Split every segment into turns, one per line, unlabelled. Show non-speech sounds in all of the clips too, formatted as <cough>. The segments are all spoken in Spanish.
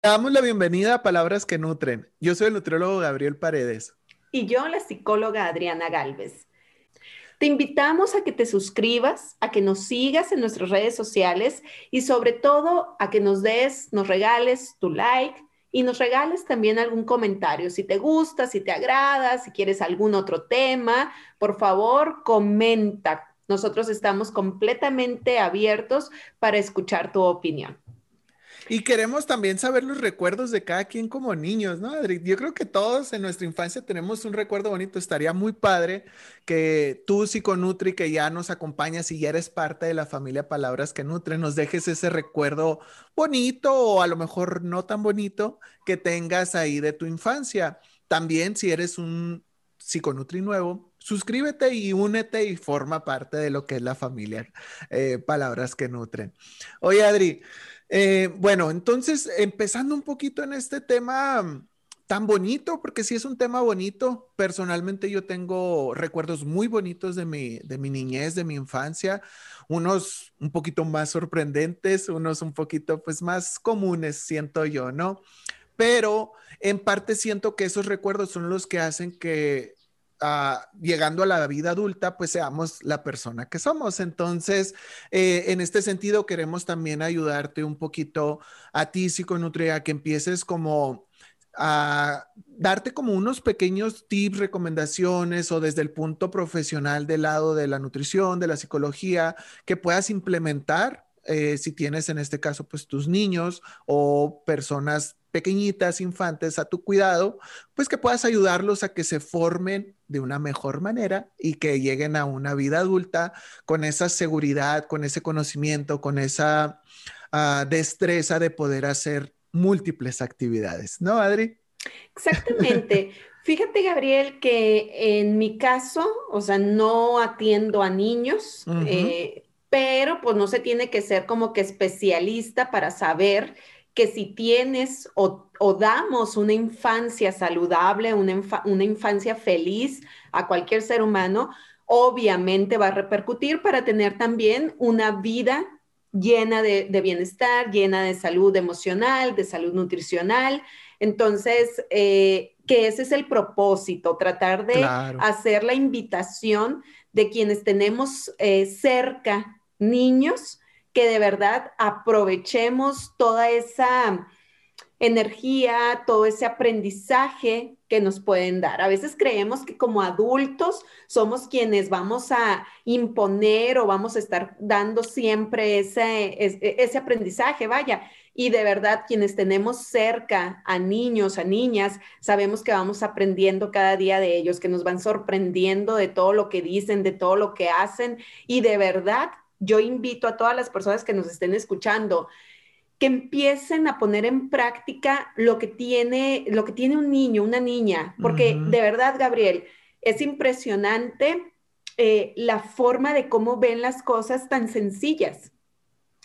Damos la bienvenida a Palabras que Nutren. Yo soy el nutriólogo Gabriel Paredes.
Y yo, la psicóloga Adriana Galvez. Te invitamos a que te suscribas, a que nos sigas en nuestras redes sociales y sobre todo a que nos des, nos regales tu like y nos regales también algún comentario. Si te gusta, si te agrada, si quieres algún otro tema, por favor, comenta. Nosotros estamos completamente abiertos para escuchar tu opinión.
Y queremos también saber los recuerdos de cada quien como niños, ¿no, Adri? Yo creo que todos en nuestra infancia tenemos un recuerdo bonito. Estaría muy padre que tú, Psiconutri, que ya nos acompañas y ya eres parte de la familia Palabras que Nutren, nos dejes ese recuerdo bonito o a lo mejor no tan bonito que tengas ahí de tu infancia. También si eres un Psiconutri nuevo, suscríbete y únete y forma parte de lo que es la familia eh, Palabras que Nutren. Oye, Adri. Eh, bueno, entonces, empezando un poquito en este tema mm, tan bonito, porque sí es un tema bonito. Personalmente yo tengo recuerdos muy bonitos de mi, de mi niñez, de mi infancia, unos un poquito más sorprendentes, unos un poquito pues más comunes, siento yo, ¿no? Pero en parte siento que esos recuerdos son los que hacen que llegando a la vida adulta, pues seamos la persona que somos. Entonces, eh, en este sentido, queremos también ayudarte un poquito a ti, psiconutria, que empieces como a darte como unos pequeños tips, recomendaciones o desde el punto profesional del lado de la nutrición, de la psicología, que puedas implementar eh, si tienes en este caso pues tus niños o personas pequeñitas, infantes a tu cuidado, pues que puedas ayudarlos a que se formen de una mejor manera y que lleguen a una vida adulta con esa seguridad, con ese conocimiento, con esa ah, destreza de poder hacer múltiples actividades, ¿no, Adri?
Exactamente. <laughs> Fíjate, Gabriel, que en mi caso, o sea, no atiendo a niños, eh, pero pues no se tiene que ser como que especialista para saber que si tienes o, damos una infancia saludable, una, una, infancia feliz a cualquier ser humano, obviamente va a repercutir para tener también una vida llena de, bienestar, llena de salud emocional, de salud nutricional. Entonces, eh, que ese es el propósito, tratar de hacer la invitación de quienes tenemos eh, cerca niños que de verdad aprovechemos toda esa energía, todo ese aprendizaje que nos pueden dar. A veces creemos que como adultos somos quienes vamos a imponer o vamos a estar dando siempre ese, ese, aprendizaje, vaya. Y de verdad, quienes tenemos cerca a niños, a niñas, sabemos que vamos aprendiendo cada día de ellos, que nos van sorprendiendo de todo lo que dicen, de todo lo que hacen. Y de verdad, yo invito a todas las personas que nos estén escuchando que empiecen a poner en práctica lo que tiene, lo que tiene un niño, una niña, porque de verdad, Gabriel, es impresionante eh, la forma de cómo ven las cosas tan sencillas.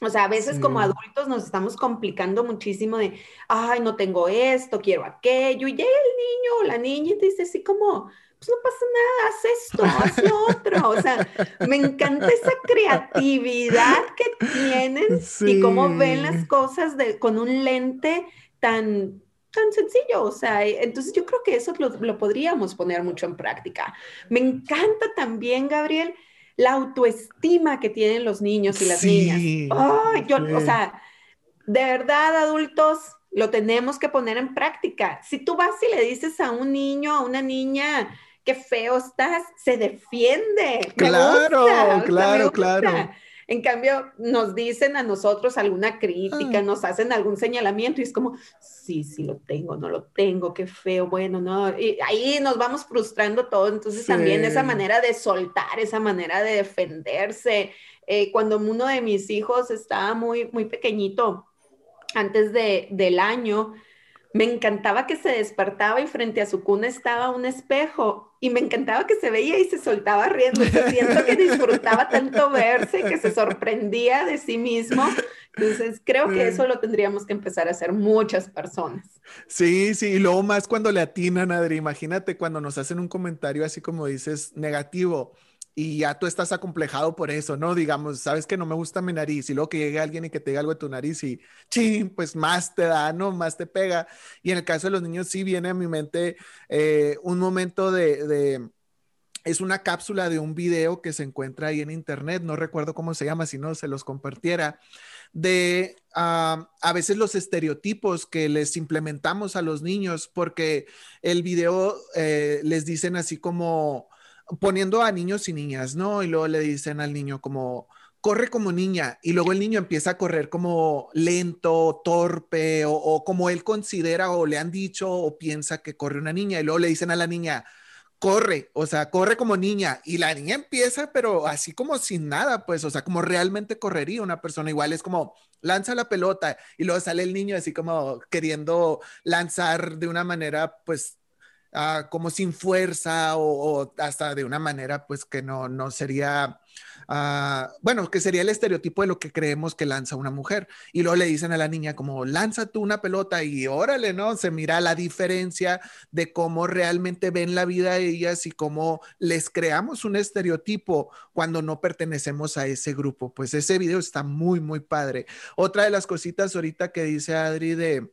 O sea, a veces como adultos nos estamos complicando muchísimo de, ay, no tengo esto, quiero aquello, y llega el niño o la niña y te dice así como, pues, no pasa nada, haz esto, haz lo otro. O sea, <laughs> me encanta esa creatividad que tienen y cómo ven las cosas de, con un lente tan, tan sencillo. O sea, entonces yo creo que eso lo, podríamos poner mucho en práctica. Me encanta también, Gabriel, la autoestima que tienen los niños y las niñas. yo, o sea, de verdad, adultos, lo tenemos que poner en práctica. Si tú vas y le dices a un niño, a una niña, qué feo estás, se defiende.
Claro, claro, claro.
En cambio, nos dicen a nosotros alguna crítica, ah. nos hacen algún señalamiento y es como, sí, sí lo tengo, no lo tengo, qué feo, bueno, no. Y ahí nos vamos frustrando todo. Entonces también esa manera de soltar, esa manera de defenderse. Eh, cuando uno de mis hijos estaba muy, muy pequeñito, antes de, del año, me encantaba que se despertaba y frente a su cuna estaba un espejo y me encantaba que se veía y se soltaba riendo. siento que disfrutaba tanto verse que se sorprendía de sí mismo. Entonces creo que eso lo tendríamos que empezar a hacer muchas personas.
Sí, sí, y luego más cuando le atinan, Adri, imagínate cuando nos hacen un comentario así como dices, negativo y ya tú estás acomplejado por eso, ¿no? Digamos, sabes que no me gusta mi nariz y luego que llegue alguien y que te diga algo de tu nariz y ching, pues más te da, ¿no? Más te pega. Y en el caso de los niños sí viene a mi mente eh, un momento de, de es una cápsula de un video que se encuentra ahí en internet, no recuerdo cómo se llama, si no se los compartiera, de ah, a veces los estereotipos que les implementamos a los niños, porque el video eh, les dicen así como poniendo a niños y niñas, ¿no? Y luego le dicen al niño como, corre como niña y luego el niño empieza a correr como lento, torpe o, o, como él considera o le han dicho o piensa que corre una niña. Y luego le dicen a la niña, corre, o sea, corre como niña y la niña empieza, pero así como sin nada, pues, o sea, como realmente correría una persona. Igual, es como lanza la pelota y luego sale el niño así como queriendo lanzar de una manera, pues, uh, como sin fuerza o, hasta de una manera, pues, que no, no sería uh, bueno, que sería el estereotipo de lo que creemos que lanza una mujer. Y luego le dicen a la niña como, lanza tú una pelota y órale, ¿no? Se mira la diferencia de cómo realmente ven la vida de ellas y cómo les creamos un estereotipo cuando no pertenecemos a ese grupo. Pues ese video está muy, muy padre. Otra de las cositas ahorita que dice Adri de...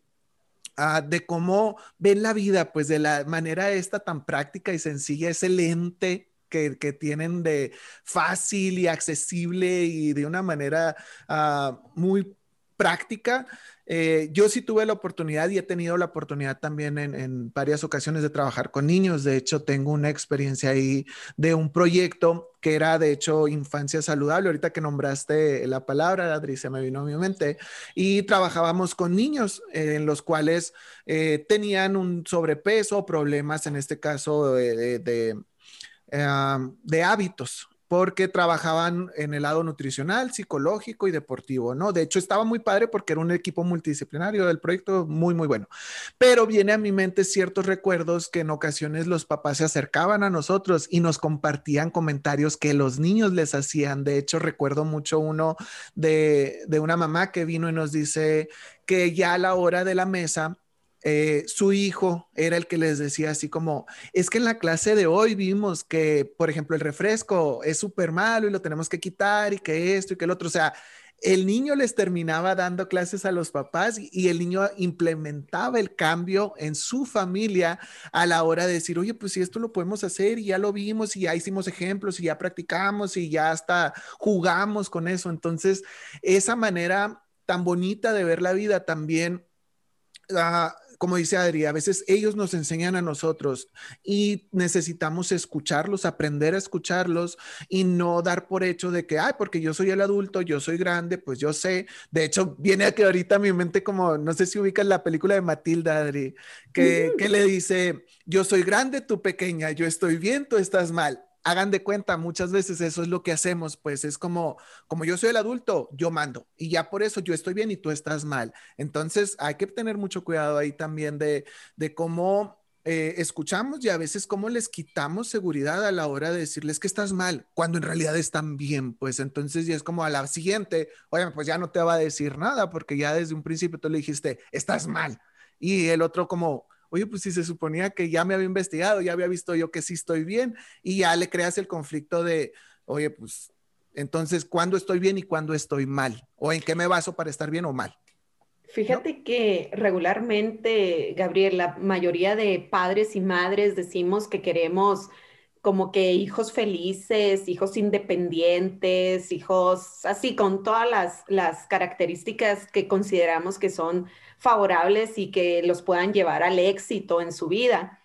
Uh, de cómo ven la vida, pues de la manera esta tan práctica y sencilla, ese lente que, que, tienen de fácil y accesible y de una manera uh, muy práctica. Eh, yo sí tuve la oportunidad y he tenido la oportunidad también en, varias ocasiones de trabajar con niños. De hecho, tengo una experiencia ahí de un proyecto que era, de hecho, infancia saludable. Ahorita que nombraste la palabra, Adri, se me vino a mi mente. Y trabajábamos con niños eh, en los cuales eh, tenían un sobrepeso, problemas, en este caso, de, de hábitos, porque trabajaban en el lado nutricional, psicológico y deportivo, ¿no? De hecho, estaba muy padre porque era un equipo multidisciplinario del proyecto muy, muy bueno. Pero viene a mi mente ciertos recuerdos que en ocasiones los papás se acercaban a nosotros y nos compartían comentarios que los niños les hacían. De hecho, recuerdo mucho uno de, de una mamá que vino y nos dice que ya a la hora de la mesa, eh, su hijo era el que les decía así como, es que en la clase de hoy vimos que, por ejemplo, el refresco es súper malo y lo tenemos que quitar y que esto y que el otro, o sea, el niño les terminaba dando clases a los papás y, el niño implementaba el cambio en su familia a la hora de decir, oye, pues si esto lo podemos hacer y ya lo vimos y ya hicimos ejemplos y ya practicamos y ya hasta jugamos con eso. Entonces, esa manera tan bonita de ver la vida también... Uh, como dice Adri, a veces ellos nos enseñan a nosotros y necesitamos escucharlos, aprender a escucharlos y no dar por hecho de que, ay, porque yo soy el adulto, yo soy grande, pues yo sé. De hecho, viene aquí ahorita a mi mente como, no sé si ubicas la película de Matilda, Adri, que, que le dice, yo soy grande, tú pequeña, yo estoy bien, tú estás mal hagan de cuenta, muchas veces eso es lo que hacemos, pues es como, como yo soy el adulto, yo mando y ya por eso yo estoy bien y tú estás mal. Entonces hay que tener mucho cuidado ahí también de, de cómo eh, escuchamos y a veces cómo les quitamos seguridad a la hora de decirles que estás mal, cuando en realidad están bien, pues entonces ya es como a la siguiente, oye, pues ya no te va a decir nada porque ya desde un principio tú le dijiste, estás mal. Y el otro como, oye, pues si se suponía que ya me había investigado, ya había visto yo que sí estoy bien y ya le creas el conflicto de, oye, pues entonces, ¿cuándo estoy bien y cuándo estoy mal? ¿O en qué me baso para estar bien o mal?
Fíjate que regularmente, Gabriel, la mayoría de padres y madres decimos que queremos como que hijos felices, hijos independientes, hijos así, con todas las, las características que consideramos que son favorables y que los puedan llevar al éxito en su vida.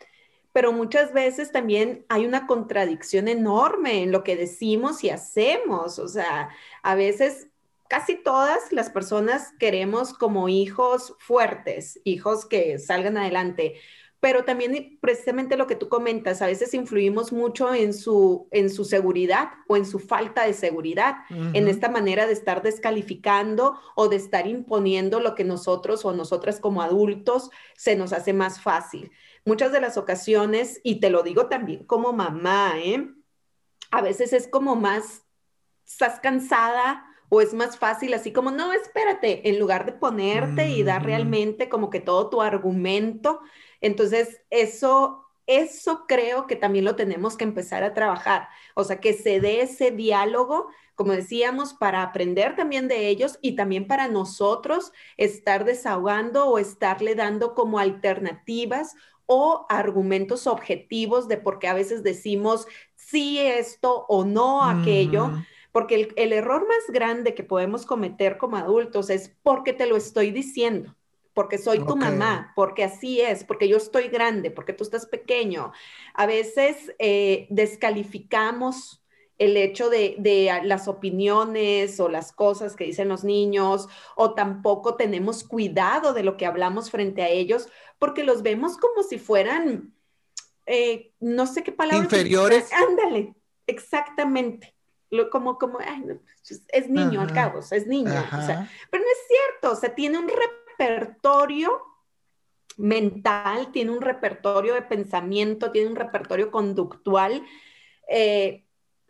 Pero muchas veces también hay una contradicción enorme en lo que decimos y hacemos. O sea, a veces casi todas las personas queremos como hijos fuertes, hijos que salgan adelante, pero también precisamente lo que tú comentas, a veces influimos mucho en su, en su seguridad o en su falta de seguridad, uh -huh. en esta manera de estar descalificando o de estar imponiendo lo que nosotros o nosotras como adultos se nos hace más fácil. Muchas de las ocasiones, y te lo digo también como mamá, ¿eh? a veces es como más, estás cansada o es más fácil así como, no, espérate, en lugar de ponerte -huh. y dar realmente como que todo tu argumento, entonces, eso eso creo que también lo tenemos que empezar a trabajar. O sea, que se dé ese diálogo, como decíamos, para aprender también de ellos y también para nosotros estar desahogando o estarle dando como alternativas o argumentos objetivos de por qué a veces decimos sí esto o no aquello. Porque el, el error más grande que podemos cometer como adultos es porque te lo estoy diciendo porque soy tu mamá, porque así es, porque yo estoy grande, porque tú estás pequeño. A veces eh, descalificamos el hecho de, las opiniones o las cosas que dicen los niños, o tampoco tenemos cuidado de lo que hablamos frente a ellos, porque los vemos como si fueran, eh, no sé qué palabra.
Inferiores.
Ándale, exactamente. como, como, es niño al cabo, es niño. pero no es cierto, o sea, tiene un repertorio mental, tiene un repertorio de pensamiento, tiene un repertorio conductual eh,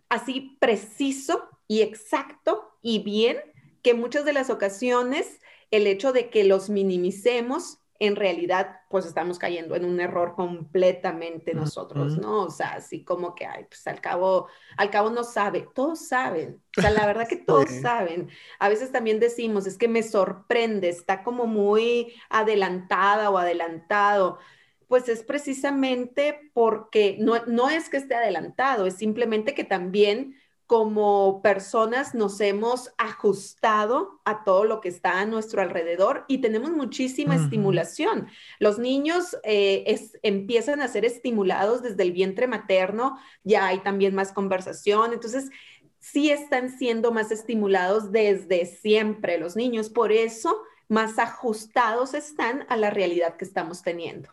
así preciso y exacto y bien que muchas de las ocasiones el hecho de que los minimicemos en realidad pues estamos cayendo en un error completamente nosotros, ¿no? O sea, así como que, ay, pues al cabo, al cabo no sabe, todos saben, o sea, la verdad que <laughs> todos saben. A veces también decimos, es que me sorprende, está como muy adelantada o adelantado. Pues es precisamente porque no, no es que esté adelantado, es simplemente que también como personas nos hemos ajustado a todo lo que está a nuestro alrededor y tenemos muchísima estimulación. Los niños eh, empiezan a ser estimulados desde el vientre materno, ya hay también más conversación, entonces sí están siendo más estimulados desde siempre los niños, por eso más ajustados están a la realidad que estamos teniendo.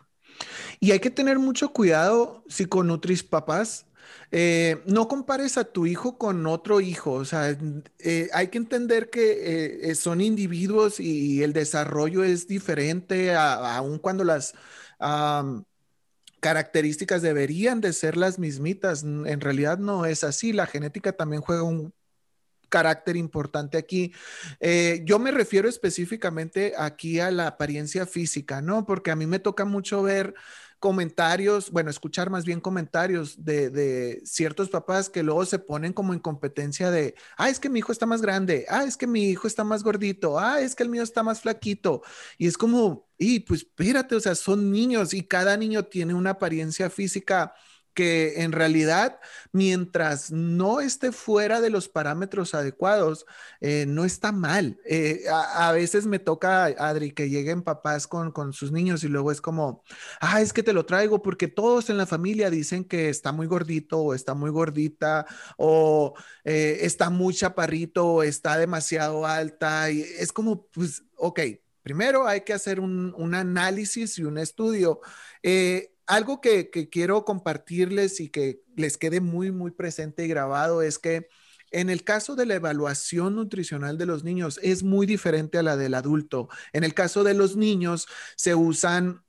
Y hay que tener mucho cuidado, psiconutris papás, eh, no compares a tu hijo con otro hijo, o sea, eh, hay que entender que eh, son individuos y el desarrollo es diferente, aun cuando las características deberían de ser las mismitas, en realidad no es así, la genética también juega un carácter importante aquí. yo me refiero específicamente aquí a la apariencia física, ¿no? Porque a mí me toca mucho ver comentarios, bueno, escuchar más bien comentarios de, ciertos papás que luego se ponen como en competencia de, ah, es que mi hijo está más grande, ah, es que mi hijo está más gordito, ah, es que el mío está más flaquito. Y es como, y pues espérate, o sea, son niños y cada niño tiene una apariencia física que en realidad, mientras no esté fuera de los parámetros adecuados, eh, no está mal. Eh, a, veces me toca, Adri, que lleguen papás con, con, sus niños y luego es como, ah, es que te lo traigo porque todos en la familia dicen que está muy gordito o está muy gordita o eh, está muy chaparrito o está demasiado alta. Y es como, pues, ok, primero hay que hacer un, un análisis y un estudio algo que, quiero compartirles y que les quede muy, muy presente y grabado es que en el caso de la evaluación nutricional de los niños es muy diferente a la del adulto. En el caso de los niños se usan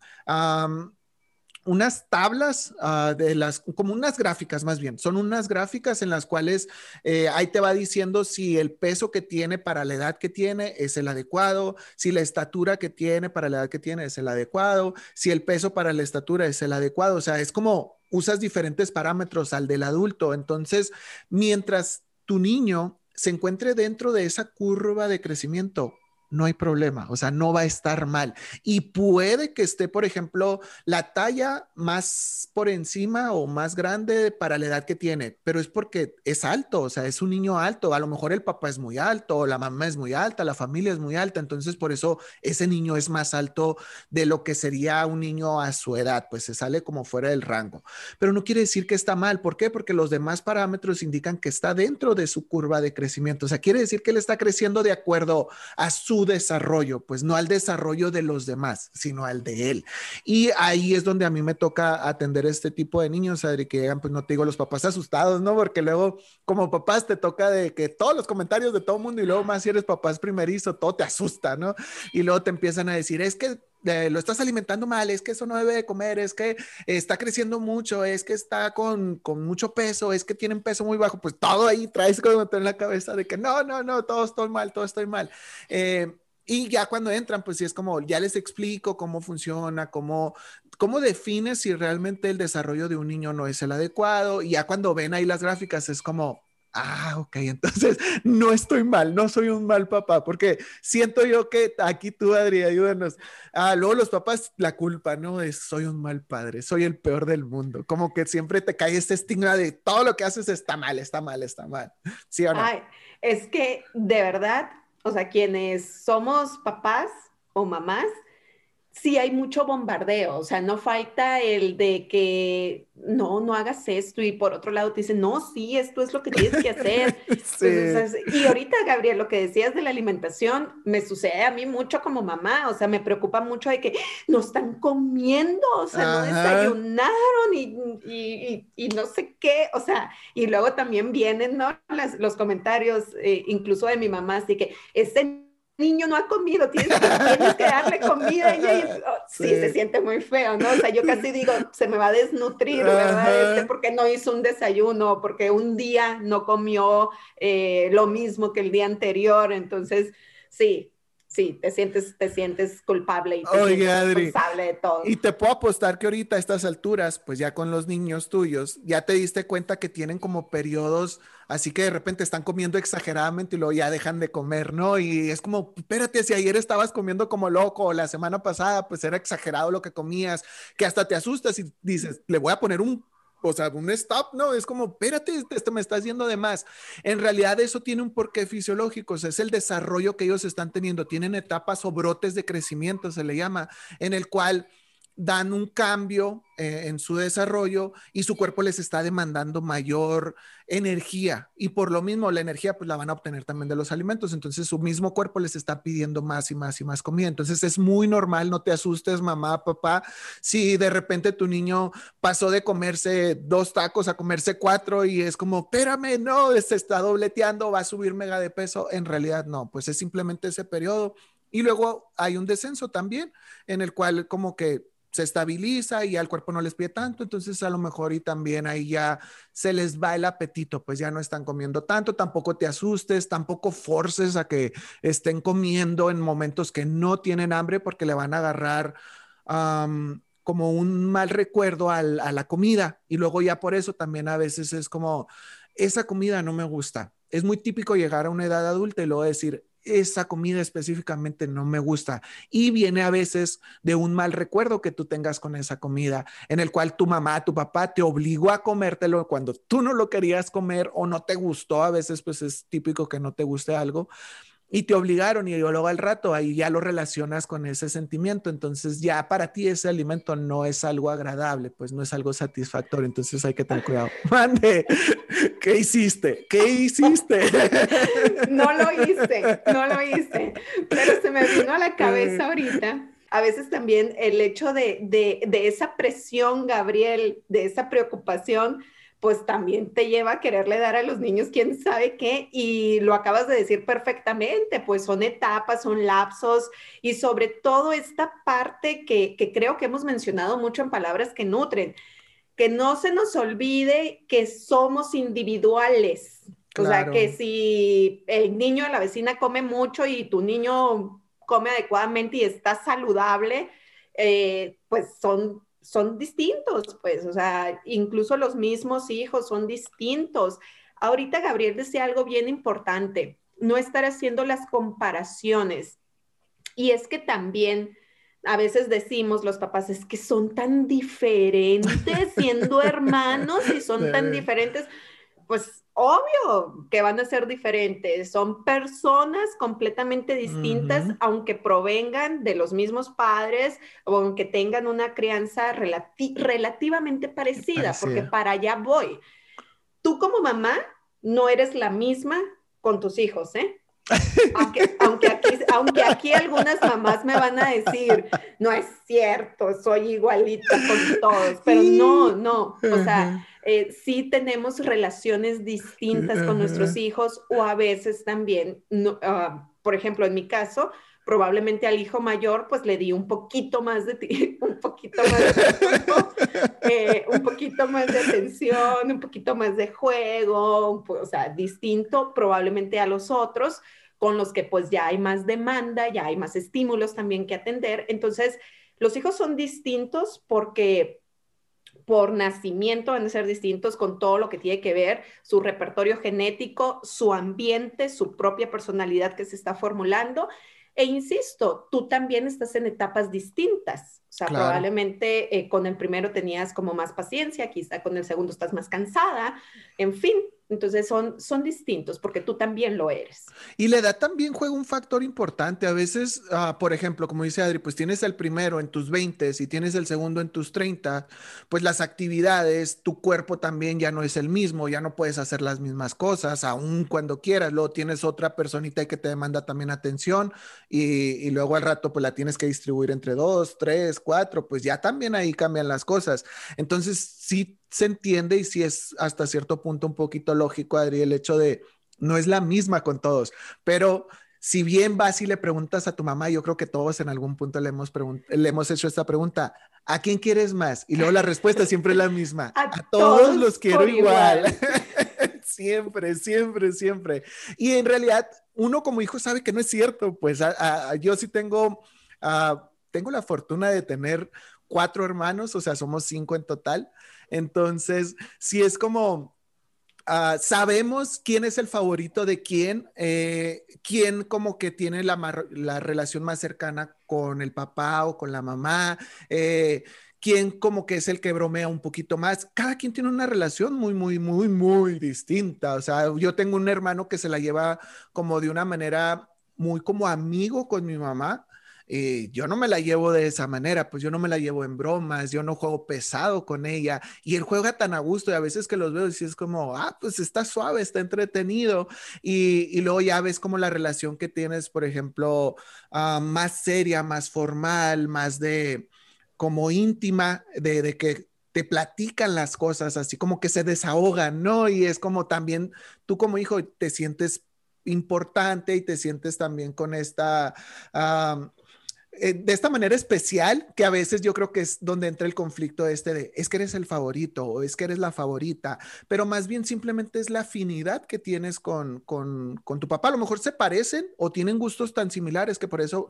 unas tablas ah, de las, como unas gráficas más bien, son unas gráficas en las cuales eh, ahí te va diciendo si el peso que tiene para la edad que tiene es el adecuado, si la estatura que tiene para la edad que tiene es el adecuado, si el peso para la estatura es el adecuado, o sea, es como usas diferentes parámetros al del adulto, entonces, mientras tu niño se encuentre dentro de esa curva de crecimiento, no hay problema, o sea, no va a estar mal. Y puede que esté, por ejemplo, la talla más por encima o más grande para la edad que tiene, pero es porque es alto, o sea, es un niño alto. A lo mejor el papá es muy alto, la mamá es muy alta, la familia es muy alta, entonces por eso ese niño es más alto de lo que sería un niño a su edad, pues se sale como fuera del rango. Pero no quiere decir que está mal, ¿por qué? Porque los demás parámetros indican que está dentro de su curva de crecimiento, o sea, quiere decir que él está creciendo de acuerdo a su desarrollo, pues no al desarrollo de los demás, sino al de él. Y ahí es donde a mí me toca atender este tipo de niños, Adri, que llegan, pues no te digo, los papás asustados, ¿no? Porque luego como papás te toca de que todos los comentarios de todo mundo y luego más si eres papás primerizo, todo te asusta, ¿no? Y luego te empiezan a decir, es que lo estás alimentando mal, es que eso no debe de comer, es que está creciendo mucho, es que está con, con mucho peso, es que tienen peso muy bajo, pues todo ahí traes como en la cabeza de que no, no, no, todo estoy mal, todo estoy mal. Eh, y ya cuando entran, pues sí es como, ya les explico cómo funciona, cómo ¿cómo defines si realmente el desarrollo de un niño no es el adecuado? Y ya cuando ven ahí las gráficas es como, ah, ok, entonces <laughs> no estoy mal, no soy un mal papá, porque siento yo que aquí tú, Adri, ayúdanos. Ah, luego los papás, la culpa, ¿no? Es soy un mal padre, soy el peor del mundo. Como que siempre te cae este estigma de todo lo que haces está mal, está mal, está mal. ¿Sí o no?
Ay, es que de verdad, o sea, quienes somos papás o mamás, sí hay mucho bombardeo, o sea, no falta el de que no, no hagas esto y por otro lado te dicen, no, sí, esto es lo que tienes que hacer. <laughs> y ahorita, Gabriel, lo que decías de la alimentación, me sucede a mí mucho como mamá, o sea, me preocupa mucho de que no están comiendo, o sea, no desayunaron y, y, no sé qué, o sea, y luego también vienen, ¿no? los comentarios, eh, incluso de mi mamá, así que ese niño no ha comido, tienes que, darle comida. Y, oh, sí, se siente muy feo, ¿no? O sea, yo casi digo, se me va a desnutrir, ¿verdad? Este, porque no hizo un desayuno, porque un día no comió eh, lo mismo que el día anterior. Entonces, sí, sí, te sientes, te sientes culpable y te sientes responsable de todo.
Y te puedo apostar que ahorita a estas alturas, pues ya con los niños tuyos, ya te diste cuenta que tienen como periodos, así que de repente están comiendo exageradamente y luego ya dejan de comer, ¿no? Y es como, espérate, si ayer estabas comiendo como loco, o la semana pasada, pues era exagerado lo que comías, que hasta te asustas y dices, le voy a poner un o sea, un stop, no, es como, espérate, esto me estás yendo de más. En realidad eso tiene un porqué fisiológico, o sea, es el desarrollo que ellos están teniendo, tienen etapas o brotes de crecimiento, se le llama, en el cual dan un cambio eh, en su desarrollo y su cuerpo les está demandando mayor energía. Y por lo mismo la energía pues la van a obtener también de los alimentos, entonces su mismo cuerpo les está pidiendo más y más y más comida, entonces es muy normal, no te asustes mamá, papá, si de repente tu niño pasó de comerse dos tacos a comerse cuatro y es como, espérame, no, se está dobleteando, va a subir mega de peso, en realidad no, pues es simplemente ese periodo. Y luego hay un descenso también en el cual como que se estabiliza y al cuerpo no les pide tanto, entonces a lo mejor y también ahí ya se les va el apetito, pues ya no están comiendo tanto, tampoco te asustes, tampoco forces a que estén comiendo en momentos que no tienen hambre porque le van a agarrar como un mal recuerdo a la comida y luego ya por eso también a veces es como, esa comida no me gusta. Es muy típico llegar a una edad adulta y luego decir, esa comida específicamente no me gusta y viene a veces de un mal recuerdo que tú tengas con esa comida en el cual tu mamá, tu papá te obligó a comértelo cuando tú no lo querías comer o no te gustó, a veces pues es típico que no te guste algo y te obligaron y luego al rato ahí ya lo relacionas con ese sentimiento, entonces ya para ti ese alimento no es algo agradable, pues no es algo satisfactorio, entonces hay que tener cuidado. <laughs> Mande, ¿qué hiciste? ¿Qué hiciste? <laughs>
No lo hice, no lo hice, pero se me vino a la cabeza ahorita. A veces también el hecho de, de, de esa presión, Gabriel, de esa preocupación, pues también te lleva a quererle dar a los niños quién sabe qué, y lo acabas de decir perfectamente, pues son etapas, son lapsos, y sobre todo esta parte que, creo que hemos mencionado mucho en palabras que nutren, que no se nos olvide que somos individuales. O sea, que si el niño de la vecina come mucho y tu niño come adecuadamente y está saludable, eh, pues son son distintos, pues, o sea, incluso los mismos hijos son distintos. Ahorita Gabriel decía algo bien importante, no estar haciendo las comparaciones. Y es que también a veces decimos los papás, es que son tan diferentes siendo <laughs> hermanos y son tan diferentes. Pues obvio que van a ser diferentes, son personas completamente distintas, aunque provengan de los mismos padres o aunque tengan una crianza relativamente parecida, porque para allá voy. Tú como mamá no eres la misma con tus hijos, ¿eh? Aunque, aunque, aquí, aunque aquí algunas mamás me van a decir, no es cierto, soy igualita con todos, pero no, no, o sea, eh, sí tenemos relaciones distintas con nuestros hijos o a veces también, ah, por ejemplo, en mi caso, probablemente al hijo mayor pues le di un poquito más de <laughs> un poquito más de <laughs> eh, un poquito más de atención, un poquito más de juego, o sea, distinto probablemente a los otros con los que pues ya hay más demanda, ya hay más estímulos también que atender. Entonces, Los hijos son distintos porque por nacimiento van a ser distintos con todo lo que tiene que ver su repertorio genético, su ambiente, su propia personalidad que se está formulando. E insisto, tú también estás en etapas distintas. O sea, probablemente eh, con el primero tenías como más paciencia, quizá con el segundo estás más cansada, en fin, entonces son, son distintos porque tú también lo eres.
Y la edad también juega un factor importante. A veces, ah, por ejemplo, como dice Adri, pues tienes el primero en tus 20 y tienes el segundo en tus 30, pues las actividades, tu cuerpo también ya no es el mismo, ya no puedes hacer las mismas cosas, aún cuando quieras. Luego tienes otra personita que te demanda también atención y, y luego al rato pues la tienes que distribuir entre dos, tres, cuatro, pues ya también ahí cambian las cosas. Entonces, sí se entiende y sí es hasta cierto punto un poquito lógico, Adri, el hecho de no es la misma con todos, pero si bien vas y le preguntas a tu mamá, yo creo que todos en algún punto le hemos, le hemos hecho esta pregunta, ¿a quién quieres más? Y luego la respuesta siempre es la misma, <laughs> a, todos, los quiero igual. <laughs> siempre, siempre, siempre. Y en realidad, uno como hijo sabe que no es cierto, pues yo sí tengo, ah, tengo la fortuna de tener cuatro hermanos, o sea, somos cinco en total. Entonces, si es como, ah, sabemos quién es el favorito de quién, eh, quién como que tiene la, relación más cercana con el papá o con la mamá, eh, quién como que es el que bromea un poquito más. Cada quien tiene una relación muy, muy, muy, muy distinta. O sea, yo tengo un hermano que se la lleva como de una manera muy como amigo con mi mamá eh, yo no me la llevo de esa manera, pues yo no me la llevo en bromas, yo no juego pesado con ella y él juega tan a gusto y a veces que los veo y es como, ah, pues está suave, está entretenido y, y luego ya ves como la relación que tienes, por ejemplo, ah, más seria, más formal, más de como íntima, de, de que te platican las cosas, así como que se desahogan, ¿no? Y es como también tú como hijo te sientes importante y te sientes también con esta... Eh, de esta manera especial, que a veces yo creo que es donde entra el conflicto este de, es que eres el favorito o es que eres la favorita, pero más bien simplemente es la afinidad que tienes con, con, con tu papá. A lo mejor se parecen o tienen gustos tan similares que por eso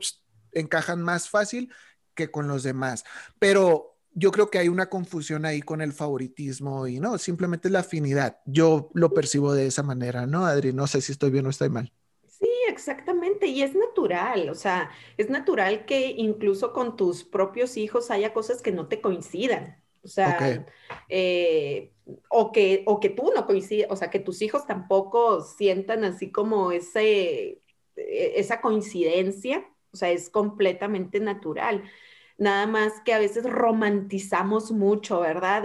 encajan más fácil que con los demás. Pero yo creo que hay una confusión ahí con el favoritismo y no, simplemente es la afinidad. Yo lo percibo de esa manera, ¿no, Adri? No sé si estoy bien o estoy mal.
Exactamente, y es natural, o sea, es natural que incluso con tus propios hijos haya cosas que no te coincidan, o sea, eh, o, que, o que tú no coincidas, o sea, que tus hijos tampoco sientan así como ese, e, esa coincidencia, o sea, es completamente natural nada más que a veces romantizamos mucho, ¿verdad?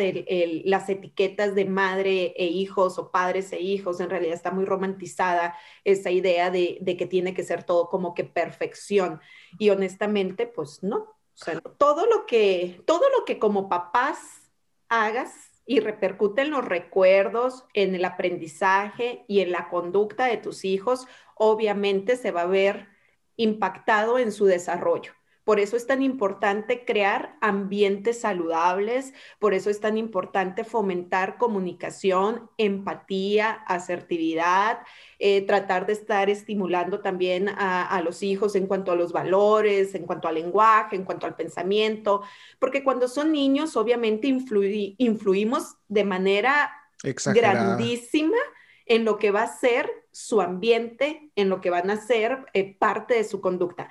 las etiquetas de madre e hijos o padres e hijos, en realidad está muy romantizada esa idea de, que tiene que ser todo como que perfección. Y honestamente, pues no. O sea, todo lo que, todo lo que como papás hagas y repercute en los recuerdos, en el aprendizaje y en la conducta de tus hijos, obviamente se va a ver impactado en su desarrollo. Por eso es tan importante crear ambientes saludables, por eso es tan importante fomentar comunicación, empatía, asertividad, eh, tratar de estar estimulando también a, los hijos en cuanto a los valores, en cuanto al lenguaje, en cuanto al pensamiento, porque cuando son niños obviamente influimos de manera grandísima en lo que va a ser su ambiente, en lo que van a ser eh, parte de su conducta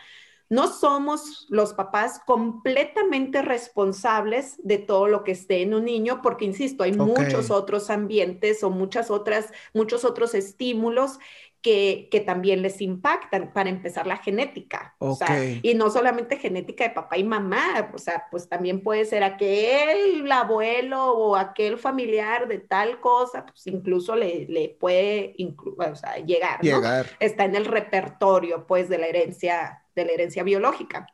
no somos los papás completamente responsables de todo lo que esté en un niño, porque insisto, hay muchos otros ambientes o muchas otras, muchos otros estímulos que, que, también les impactan, para empezar la genética. y no solamente genética de papá y mamá, o sea, pues también puede ser aquel abuelo o aquel familiar de tal cosa, pues incluso le, le puede llegar. llegar. Está en el repertorio, pues, de la herencia de la herencia biológica.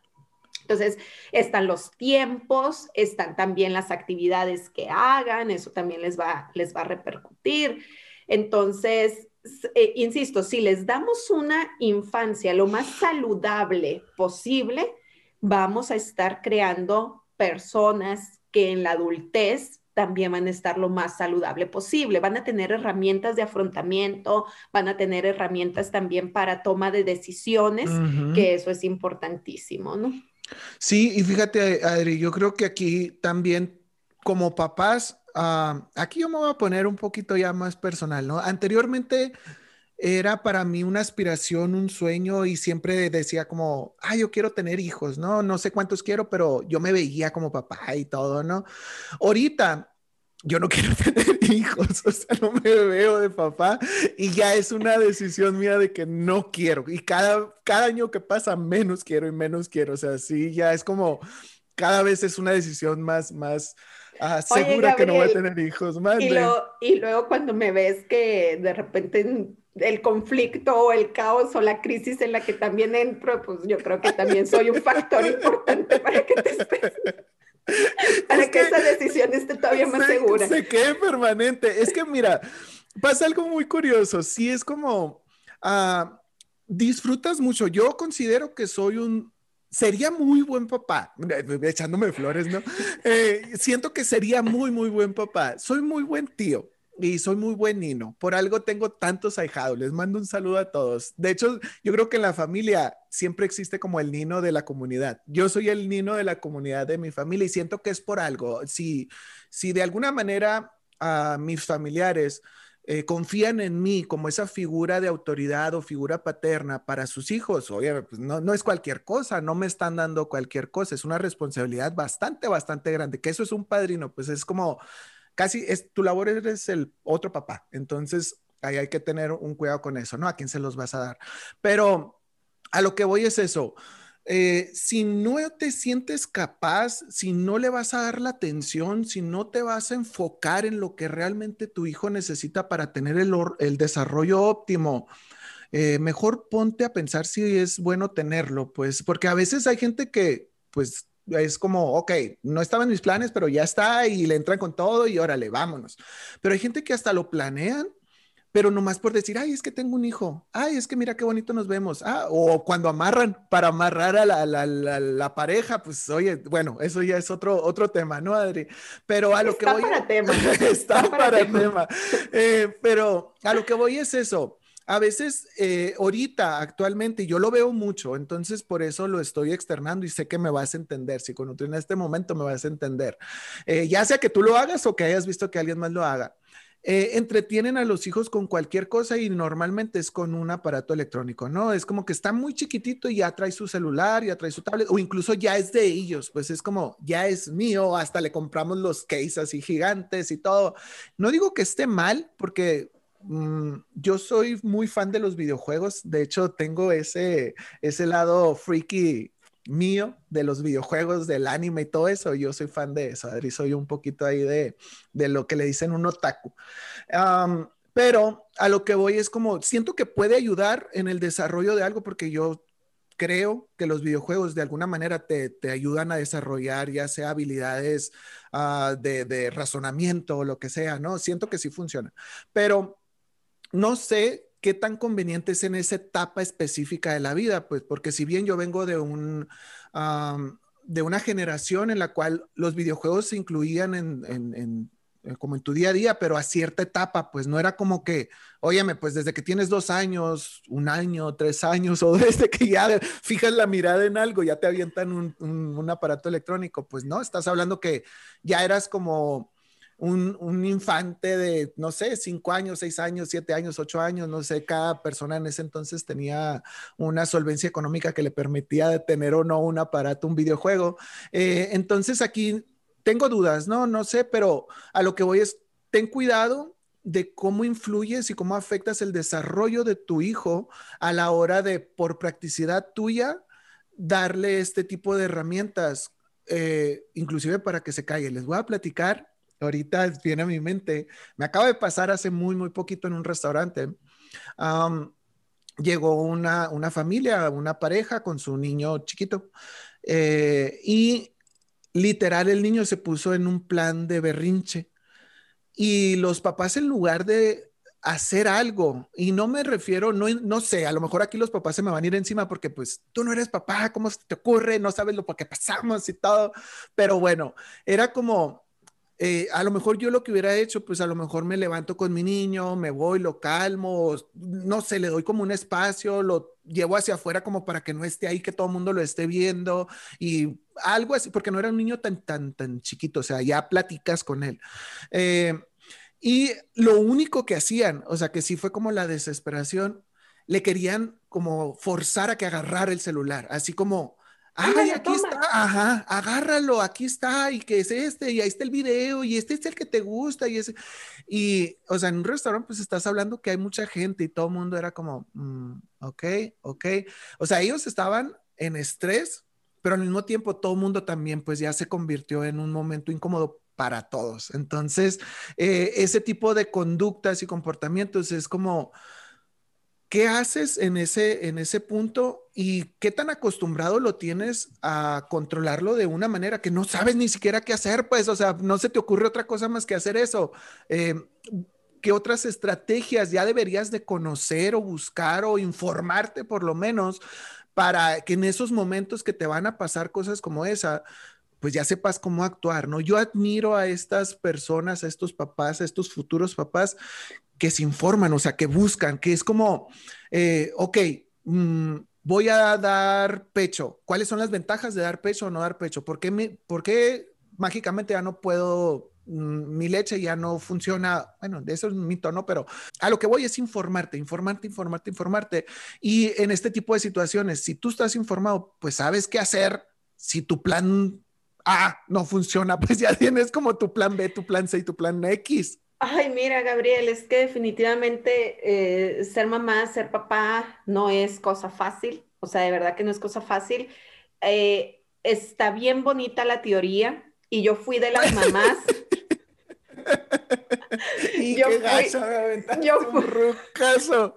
Entonces, están los tiempos, están también las actividades que hagan, eso también les va, les va a repercutir. Entonces, eh, insisto, si les damos una infancia lo más saludable posible, vamos a estar creando personas que en la adultez también van a estar lo más saludable posible. Van a tener herramientas de afrontamiento, van a tener herramientas también para toma de decisiones, que eso es importantísimo, ¿no?
Sí, y fíjate, Adri, yo creo que aquí también como papás, ah, aquí yo me voy a poner un poquito ya más personal, ¿no? Anteriormente era para mí una aspiración, un sueño y siempre decía como, ah, yo quiero tener hijos, ¿no? No sé cuántos quiero, pero yo me veía como papá y todo, ¿no? Ahorita yo no <laughs> quiero tener hijos, o sea, no me veo de papá y ya es una decisión mía de que no quiero y cada, cada año que pasa menos quiero y menos quiero, o sea, sí, ya es como cada vez es una decisión más, más ah, segura que no voy a tener hijos. Más
y, y luego cuando me ves que de repente el conflicto o el caos o la crisis en la que también entro, pues yo creo que también soy un factor importante para que te estés para que, esa decisión esté todavía más segura.
Se quede permanente. Es que mira, pasa algo muy curioso. Sí, es como uh, disfrutas mucho. Yo considero que soy un sería muy buen papá, echándome flores, ¿no? Eh, siento que sería muy, muy buen papá. Soy muy buen tío y soy muy buen nino. Por algo tengo tantos ahijados. Les mando un saludo a todos. De hecho, yo creo que en la familia siempre existe como el nino de la comunidad. Yo soy el nino de la comunidad de mi familia y siento que es por algo. Si, si de alguna manera a mis familiares eh, confían en mí como esa figura de autoridad o figura paterna para sus hijos, oye, pues no, no es cualquier cosa, no me están dando cualquier cosa, es una responsabilidad bastante, bastante grande. Que eso es un padrino, pues es como casi es, tu labor eres el otro papá. Entonces, ahí hay que tener un cuidado con eso, ¿no? A quién se los vas a dar. Pero a lo que voy es eso. Eh, si no te sientes capaz, si no le vas a dar la atención, si no te vas a enfocar en lo que realmente tu hijo necesita para tener el, desarrollo óptimo, eh, mejor ponte a pensar si es bueno tenerlo, pues, porque a veces hay gente que, pues, es como, ok, no estaba en mis planes, pero ya está y le entran con todo y órale, vámonos. Pero hay gente que hasta lo planean, pero nomás por decir, ay, es que tengo un hijo, ay, es que mira qué bonito nos vemos, ah, o cuando amarran para amarrar a la, la, la, pareja, pues oye, bueno, eso ya es otro, otro tema, ¿no, Adri? Pero a lo que voy...
Para tema. <laughs>
está, para, tema. Eh, pero a lo que voy es eso a veces eh, ahorita, actualmente, yo lo veo mucho, entonces por eso lo estoy externando y sé que me vas a entender. Si con en este momento me vas a entender, eh, ya sea que tú lo hagas o que hayas visto que alguien más lo haga. Eh, entretienen a los hijos con cualquier cosa y normalmente es con un aparato electrónico, ¿no? Es como que está muy chiquitito y ya trae su celular, ya trae su tablet, o incluso ya es de ellos, pues es como, ya es mío, hasta le compramos los cases así gigantes y todo. No digo que esté mal, porque Mm, yo soy muy fan de los videojuegos. De hecho, tengo ese, ese lado freaky mío de los videojuegos, del anime y todo eso. Yo soy fan de eso, Adri. Soy un poquito ahí de, de lo que le dicen un otaku. pero a lo que voy es como, siento que puede ayudar en el desarrollo de algo porque yo creo que los videojuegos de alguna manera te, te ayudan a desarrollar ya sea habilidades ah, de, de, razonamiento o lo que sea, ¿no? Siento que sí funciona. Pero no sé qué tan conveniente es en esa etapa específica de la vida, pues porque si bien yo vengo de un... de una generación en la cual los videojuegos se incluían en, eh, como en tu día a día, pero a cierta etapa, pues no era como que, óyeme, pues desde que tienes dos años, un año, tres años, <laughs> o desde que ya fijas la mirada en algo, ya te avientan un aparato electrónico, pues no, estás hablando que ya eras como un, infante de, no sé, cinco años, seis años, siete años, ocho años, no sé, cada persona en ese entonces tenía una solvencia económica que le permitía tener o no un aparato, un videojuego. Eh, entonces aquí tengo dudas, no, no sé, pero a lo que voy es, ten cuidado de cómo influyes y cómo afectas el desarrollo de tu hijo a la hora de, por practicidad tuya, darle este tipo de herramientas, eh, inclusive para que se calle. Les voy a platicar ahorita viene a mi mente, me acaba de pasar hace muy, muy poquito en un restaurante. llegó una, una, familia, una pareja con su niño chiquito eh, y literal el niño se puso en un plan de berrinche y los papás en lugar de hacer algo. Y no me refiero, no, no sé, a lo mejor aquí los papás se me van a ir encima porque pues tú no eres papá, ¿cómo se te ocurre? No sabes lo que pasamos y todo. Pero bueno, era como, eh, a lo mejor yo lo que hubiera hecho, pues a lo mejor me levanto con mi niño, me voy, lo calmo, no sé, le doy como un espacio, lo llevo hacia afuera como para que no esté ahí, que todo el mundo lo esté viendo y algo así, porque no era un niño tan, tan, tan chiquito, o sea, ya platicas con él. Eh, y lo único que hacían, o sea, que sí fue como la desesperación, le querían como forzar a que agarrara el celular, así como Ay, aquí está, ajá, agárralo, aquí está, y que es este, y ahí está el video, y este es el que te gusta, y ese. Y, o sea, en un restaurante, pues estás hablando que hay mucha gente y todo el mundo era como, mm, ok, ok. O sea, ellos estaban en estrés, pero al mismo tiempo todo el mundo también, pues ya se convirtió en un momento incómodo para todos. Entonces, eh, ese tipo de conductas y comportamientos es como ¿Qué haces en ese, en ese punto y qué tan acostumbrado lo tienes a controlarlo de una manera que no sabes ni siquiera qué hacer? Pues, o sea, no se te ocurre otra cosa más que hacer eso. Eh, ¿Qué otras estrategias ya deberías de conocer o buscar o informarte por lo menos para que en esos momentos que te van a pasar cosas como esa, pues ya sepas cómo actuar, ¿no? Yo admiro a estas personas, a estos papás, a estos futuros papás que se informan, o sea, que buscan, que es como, eh, ok, mm, voy a dar pecho. ¿Cuáles son las ventajas de dar pecho o no dar pecho? ¿Por qué, me, por qué mágicamente ya no puedo, mm, mi leche ya no funciona? Bueno, de eso es mi tono, pero a lo que voy es informarte, informarte, informarte, informarte. Y en este tipo de situaciones, si tú estás informado, pues sabes qué hacer. Si tu plan A no funciona, <laughs> pues ya tienes como tu plan B, tu plan C y tu plan X.
Ay, mira, Gabriel, es que definitivamente eh, ser mamá, ser papá no es cosa fácil, o sea, de verdad que no es cosa fácil. Eh, está bien bonita la teoría y yo fui de las <laughs> mamás <laughs>
y yo qué fui, yo un rucazo.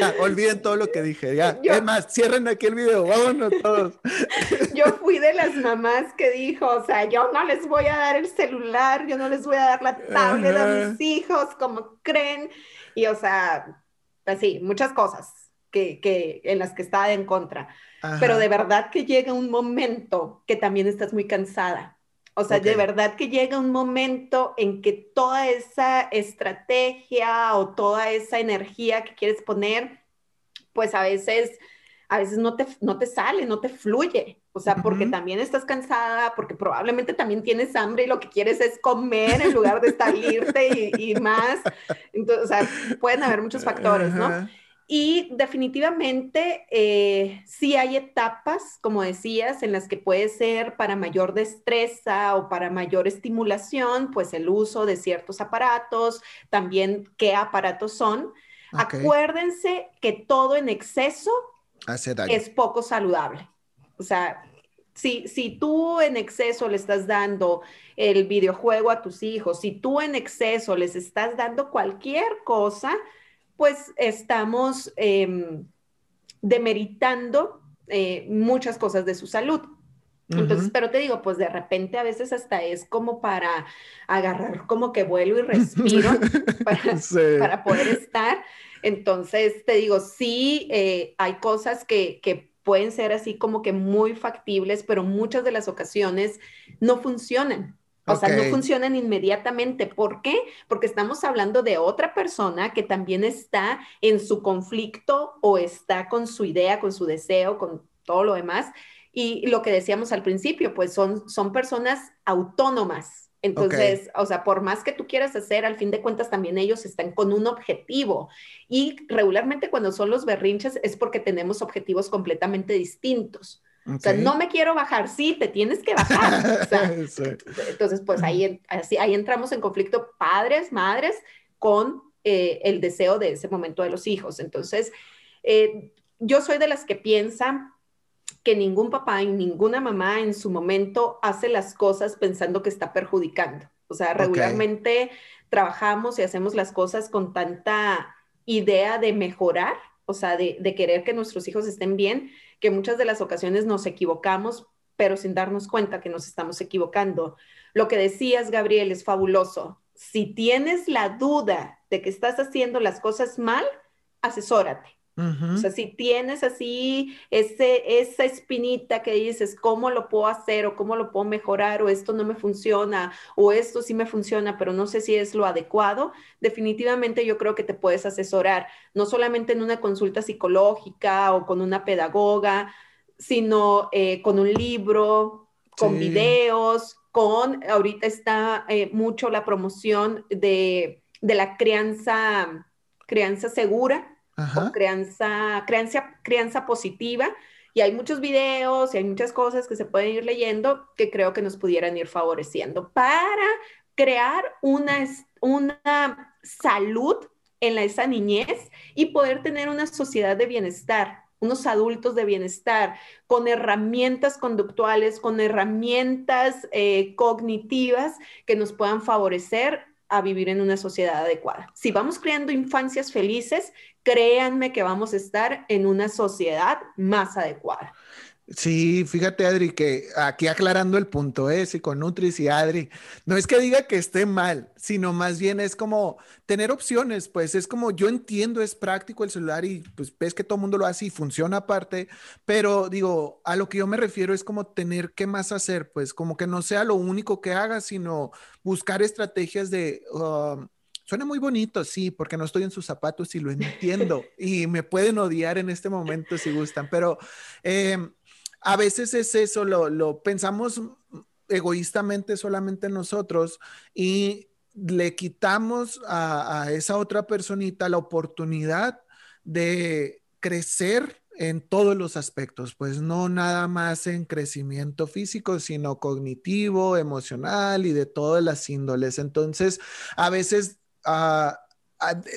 Ya, olviden todo lo que dije, ya. es más, cierren aquí el video, vámonos todos. <laughs>
yo fui de las mamás que dijo, o sea, yo no les voy a dar el celular, yo no les voy a dar la tablet a mis hijos, como creen. Y, o sea, así, muchas cosas que, que en las que estaba en contra. Pero de verdad que llega un momento que también estás muy cansada o sea, de verdad que llega un momento en que toda esa estrategia o toda esa energía que quieres poner, pues a veces, a veces no te, no te sale, no te fluye. O sea, porque también estás cansada, porque probablemente también tienes hambre y lo que quieres es comer en lugar de salirte y, y más. Entonces, o sea, pueden haber muchos factores, ¿no? Y definitivamente eh, sí hay etapas, como decías, en las que puede ser para mayor destreza o para mayor estimulación, pues el uso de ciertos aparatos, también qué aparatos son. Acuérdense que todo en exceso es poco saludable. O sea, si, si tú en exceso le estás dando el videojuego a tus hijos, si tú en exceso les estás dando cualquier cosa, pues estamos em, demeritando eh, muchas cosas de su salud. Entonces, pero te digo, pues de repente a veces hasta es como para agarrar como que vuelo y respiro <laughs> para, poder estar. Entonces, te digo, sí, eh, hay cosas que, que pueden ser así como que muy factibles, pero muchas de las ocasiones no funcionan. O sea, no funcionan inmediatamente. ¿Por qué? Porque estamos hablando de otra persona que también está en su conflicto o está con su idea, con su deseo, con todo lo demás. Y lo que decíamos al principio, pues son, son personas autónomas. Entonces, o sea, por más que tú quieras hacer, al fin de cuentas también ellos están con un objetivo. Y regularmente cuando son los berrinches es porque tenemos objetivos completamente distintos. O sea, no me quiero bajar, sí, te tienes que bajar. <laughs> Entonces, pues ahí, así, ahí entramos en conflicto padres, madres, con eh, el deseo de ese momento de los hijos. Entonces, eh, yo soy de las que piensan que ningún papá y ninguna mamá en su momento hace las cosas pensando que está perjudicando. O sea, regularmente trabajamos y hacemos las cosas con tanta idea de mejorar, o sea, de, de querer que nuestros hijos estén bien, que muchas de las ocasiones nos equivocamos, pero sin darnos cuenta que nos estamos equivocando. Lo que decías, Gabriel, es fabuloso. Si tienes la duda de que estás haciendo las cosas mal, asesórate. O sea, si tienes así ese, esa espinita que dices, ¿cómo lo puedo hacer o cómo lo puedo mejorar o esto no me funciona o esto sí me funciona, pero no sé si es lo adecuado, definitivamente yo creo que te puedes asesorar, no solamente en una consulta psicológica o con una pedagoga, sino eh, con un libro, con videos, con, ahorita está eh, mucho la promoción de, de la crianza, crianza segura o crianza, positiva. Y hay muchos videos y hay muchas cosas que se pueden ir leyendo que creo que nos pudieran ir favoreciendo para crear una, una salud en esa niñez y poder tener una sociedad de bienestar, unos adultos de bienestar, con herramientas conductuales, con herramientas eh, cognitivas que nos puedan favorecer a vivir en una sociedad adecuada. Si vamos creando infancias felices, créanme que vamos a estar en una sociedad más adecuada.
Sí, fíjate Adri, que aquí aclarando el punto, ¿eh? Nutris y Adri, no es que diga que esté mal, sino más bien es como tener opciones, pues es como yo entiendo, es práctico el celular y pues ves que todo el mundo lo hace y funciona aparte, pero digo, a lo que yo me refiero es como tener qué más hacer, pues como que no sea lo único que haga, sino buscar estrategias de... Um, Suena muy bonito, sí, porque no estoy en sus zapatos y lo entiendo <laughs> y me pueden odiar en este momento si gustan, pero em, a veces es eso, lo, pensamos egoístamente solamente nosotros y le quitamos a, esa otra personita la oportunidad de crecer en todos los aspectos, pues no nada más en crecimiento físico, sino cognitivo, emocional y de todas las índoles. Entonces, a veces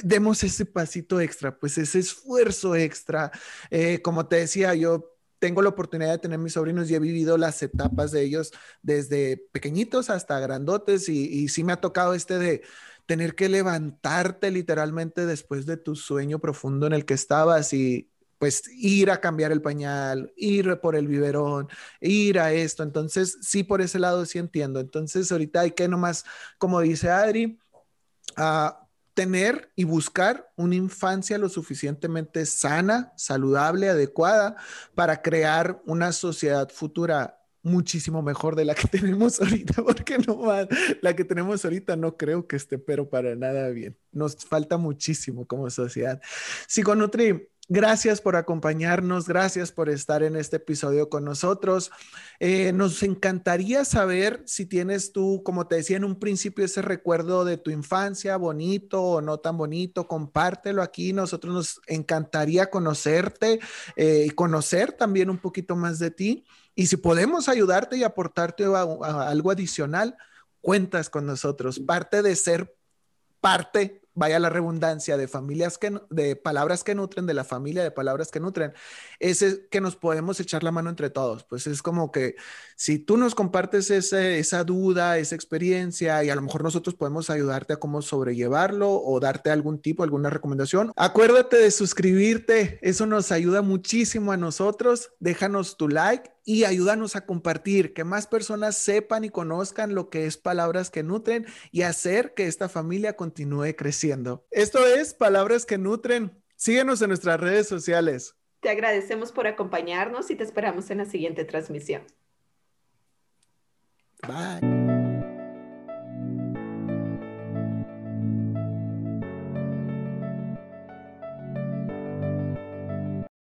demos ese pasito extra, pues ese esfuerzo extra. Eh, como te decía, yo tengo la oportunidad de tener mis sobrinos y he vivido las etapas de ellos desde pequeñitos hasta grandotes y, y sí me ha tocado este de tener que levantarte literalmente después de tu sueño profundo en el que estabas y pues ir a cambiar el pañal, ir por el biberón, ir a esto. Entonces, sí, por ese lado sí entiendo. Entonces, ahorita hay que nomás, como dice Adri, a tener y buscar una infancia lo suficientemente sana, saludable, adecuada para crear una sociedad futura muchísimo mejor de la que <laughs> tenemos ahorita, porque no la que tenemos ahorita no creo que esté, pero para nada bien. Nos falta muchísimo como sociedad. Psiconutri, Gracias por acompañarnos, gracias por estar en este episodio con nosotros. Eh, nos encantaría saber si tienes tú, como te decía en un principio, ese recuerdo de tu infancia, bonito o no tan bonito, compártelo aquí. Nosotros nos encantaría conocerte eh, y conocer también un poquito más de ti. Y si podemos ayudarte y aportarte algo adicional, cuentas con nosotros. Parte de ser parte vaya la redundancia, de familias que, de palabras que nutren, de la familia de palabras que nutren, es que nos podemos echar la mano entre todos. Pues es como que si tú nos compartes esa duda, esa experiencia, y a lo mejor nosotros podemos ayudarte a cómo sobrellevarlo o darte algún tipo, alguna recomendación, acuérdate de suscribirte. Eso nos ayuda muchísimo a nosotros. Déjanos tu like y ayúdanos a compartir, que más personas sepan y conozcan lo que es Palabras que Nutren y hacer que esta familia continúe creciendo. Esto es Palabras que Nutren. Síguenos en nuestras redes sociales.
Te agradecemos por acompañarnos y te esperamos en la siguiente transmisión.
Bye.